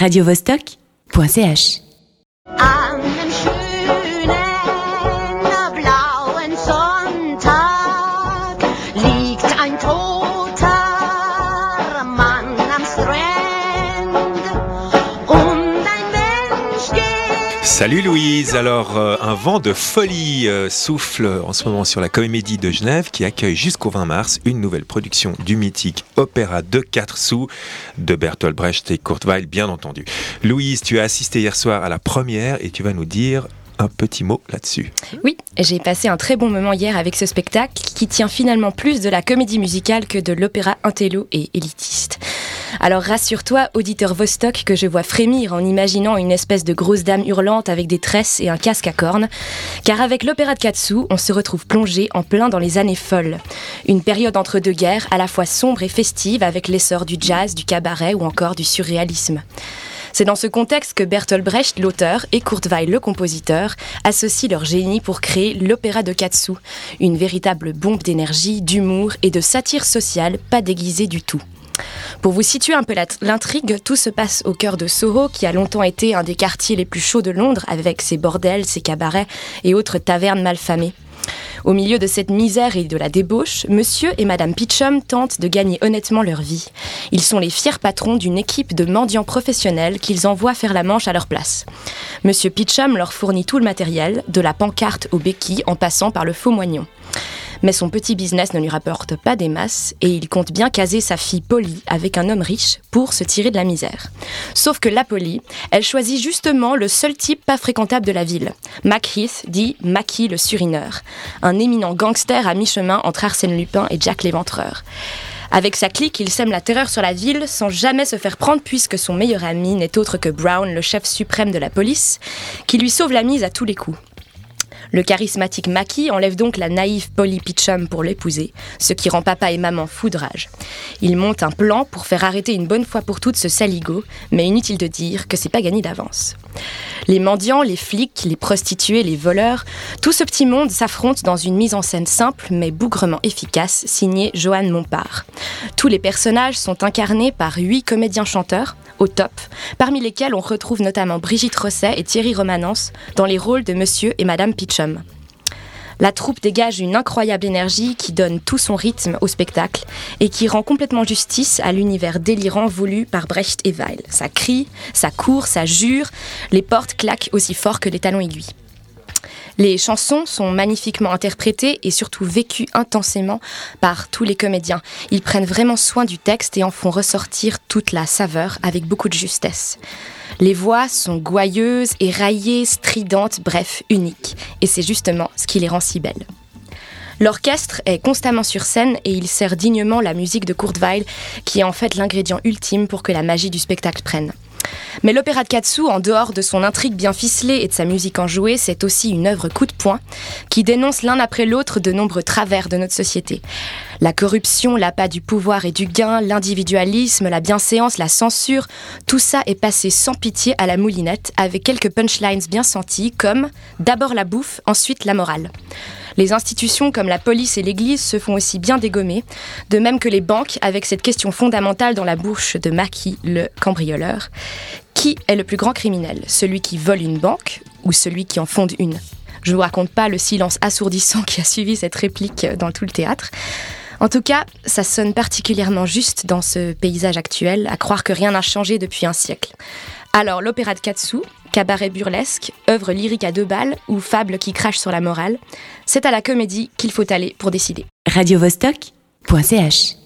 radiovostok.ch Salut Louise, alors euh, un vent de folie euh, souffle en ce moment sur la Comédie de Genève qui accueille jusqu'au 20 mars une nouvelle production du mythique Opéra de 4 sous de Bertolt Brecht et Kurt Weill bien entendu. Louise, tu as assisté hier soir à la première et tu vas nous dire un petit mot là-dessus. Oui, j'ai passé un très bon moment hier avec ce spectacle qui tient finalement plus de la comédie musicale que de l'opéra intello et élitiste. Alors rassure-toi, auditeur Vostok, que je vois frémir en imaginant une espèce de grosse dame hurlante avec des tresses et un casque à cornes, car avec l'opéra de Katsu, on se retrouve plongé en plein dans les années folles. Une période entre deux guerres à la fois sombre et festive avec l'essor du jazz, du cabaret ou encore du surréalisme. C'est dans ce contexte que Bertolt Brecht, l'auteur, et Kurt Weill, le compositeur, associent leur génie pour créer l'opéra de Katsu, une véritable bombe d'énergie, d'humour et de satire sociale pas déguisée du tout. Pour vous situer un peu l'intrigue, tout se passe au cœur de Soho, qui a longtemps été un des quartiers les plus chauds de Londres, avec ses bordels, ses cabarets et autres tavernes malfamées. Au milieu de cette misère et de la débauche, monsieur et madame Pitchum tentent de gagner honnêtement leur vie. Ils sont les fiers patrons d'une équipe de mendiants professionnels qu'ils envoient faire la manche à leur place. Monsieur Pitchum leur fournit tout le matériel, de la pancarte au béquilles en passant par le faux moignon. Mais son petit business ne lui rapporte pas des masses et il compte bien caser sa fille Polly avec un homme riche pour se tirer de la misère. Sauf que la Polly, elle choisit justement le seul type pas fréquentable de la ville. Mac Heath, dit Mackie le surineur, un éminent gangster à mi-chemin entre Arsène Lupin et Jack l'Éventreur. Avec sa clique, il sème la terreur sur la ville sans jamais se faire prendre puisque son meilleur ami n'est autre que Brown, le chef suprême de la police, qui lui sauve la mise à tous les coups. Le charismatique Mackie enlève donc la naïve Polly Pitchum pour l'épouser, ce qui rend papa et maman fous de rage. Il monte un plan pour faire arrêter une bonne fois pour toutes ce saligo, mais inutile de dire que c'est pas gagné d'avance. Les mendiants, les flics, les prostituées, les voleurs, tout ce petit monde s'affronte dans une mise en scène simple mais bougrement efficace, signée Joanne Montpart. Tous les personnages sont incarnés par huit comédiens chanteurs, au top, parmi lesquels on retrouve notamment Brigitte Rosset et Thierry Romanence dans les rôles de Monsieur et Madame Pitchum. La troupe dégage une incroyable énergie qui donne tout son rythme au spectacle et qui rend complètement justice à l'univers délirant voulu par Brecht et Weill. Ça crie, ça court, ça jure, les portes claquent aussi fort que les talons aiguilles. Les chansons sont magnifiquement interprétées et surtout vécues intensément par tous les comédiens. Ils prennent vraiment soin du texte et en font ressortir toute la saveur avec beaucoup de justesse. Les voix sont gouailleuses, éraillées, stridentes, bref, uniques. Et c'est justement ce qui les rend si belles. L'orchestre est constamment sur scène et il sert dignement la musique de Kurt Weill, qui est en fait l'ingrédient ultime pour que la magie du spectacle prenne. Mais l'opéra de Katsu, en dehors de son intrigue bien ficelée et de sa musique enjouée, c'est aussi une œuvre coup de poing qui dénonce l'un après l'autre de nombreux travers de notre société. La corruption, l'appât du pouvoir et du gain, l'individualisme, la bienséance, la censure, tout ça est passé sans pitié à la moulinette avec quelques punchlines bien senties comme d'abord la bouffe, ensuite la morale. Les institutions comme la police et l'Église se font aussi bien dégommer, de même que les banques avec cette question fondamentale dans la bouche de Mackie, le cambrioleur. Qui est le plus grand criminel? Celui qui vole une banque ou celui qui en fonde une? Je ne vous raconte pas le silence assourdissant qui a suivi cette réplique dans tout le théâtre. En tout cas, ça sonne particulièrement juste dans ce paysage actuel, à croire que rien n'a changé depuis un siècle. Alors, l'opéra de Katsu, cabaret burlesque, œuvre lyrique à deux balles ou fable qui crache sur la morale, c'est à la comédie qu'il faut aller pour décider. radiovostok.ch